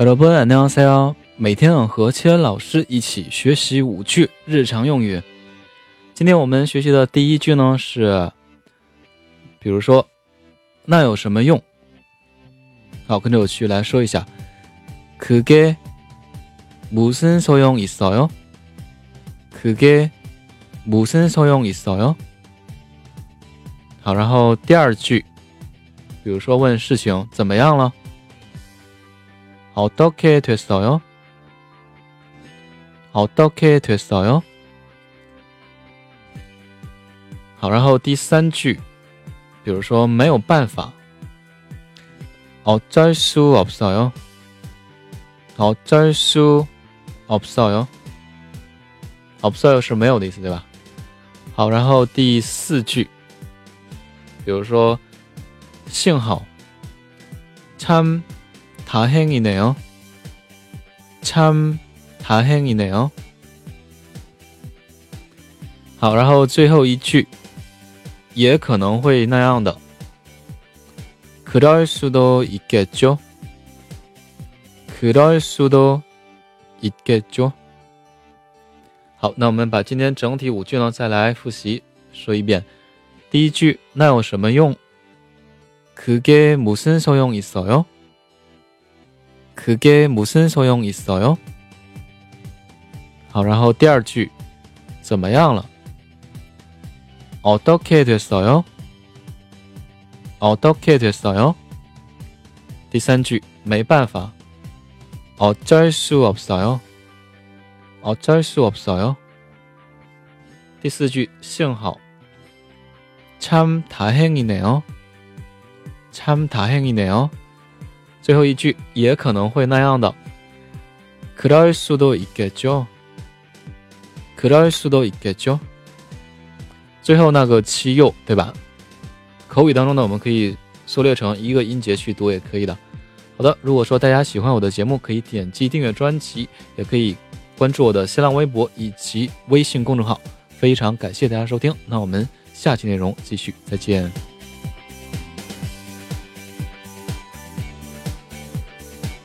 여러분 안녕하세요. 每天和千老师一起学习五句日常用语。今天我们学习的第一句呢是，比如说，那有什么用？好，跟着我去来说一下。그게무슨소용있어 요？ 그게무슨소용있어 요？ 好，然后第二句，比如说问事情怎么样了？ 어떻게됐어 요？ 어떻게됐어 요？ 好，然后第三句，比如说没有办法，어쩔수없어 요， 어쩔수없어 요， 없어요是没有的意思，对吧？好，然后第四句，比如说幸好，참 다행이네 요， 참。 다행이네 요。 好，然后最后一句，也可能会那样的。그럴수도있겠 죠？ 그럴수도있겠 죠？ 好，那我们把今天整体五句呢再来复习说一遍。第一句，那有什么用？그게무슨소용있어 요？ 그게무슨소용있어 요？ 好，然后第二句怎么样了？어떻게됐어 요？ 어떻게됐어 요？ 第三句没办法。어쩔수없어 요？ 어쩔수없어 요？ 第四句幸好。참다행이네 요。 참다행이네 요。 最后一句也可能会那样的。그럴수도있겠 죠。 그럴수도있겠 죠。 最后那个七又对吧？口语当中呢，我们可以缩略成一个音节去读也可以的。好的，如果说大家喜欢我的节目，可以点击订阅专辑，也可以关注我的新浪微博以及微信公众号。非常感谢大家收听，那我们下期内容继续，再见。